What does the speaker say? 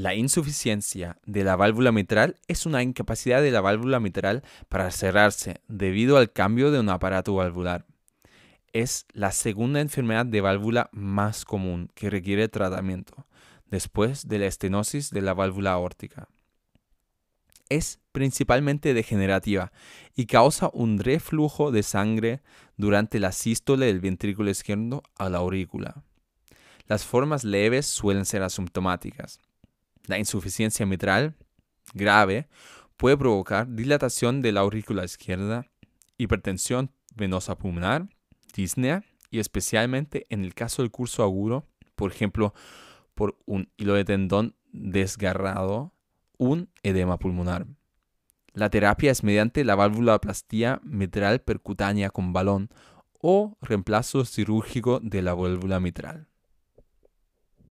La insuficiencia de la válvula mitral es una incapacidad de la válvula mitral para cerrarse debido al cambio de un aparato valvular. Es la segunda enfermedad de válvula más común que requiere tratamiento, después de la estenosis de la válvula aórtica. Es principalmente degenerativa y causa un reflujo de sangre durante la sístole del ventrículo izquierdo a la aurícula. Las formas leves suelen ser asintomáticas la insuficiencia mitral grave puede provocar dilatación de la aurícula izquierda, hipertensión venosa pulmonar, disnea y especialmente en el caso del curso agudo, por ejemplo, por un hilo de tendón desgarrado, un edema pulmonar. La terapia es mediante la válvuloplastía mitral percutánea con balón o reemplazo cirúrgico de la válvula mitral.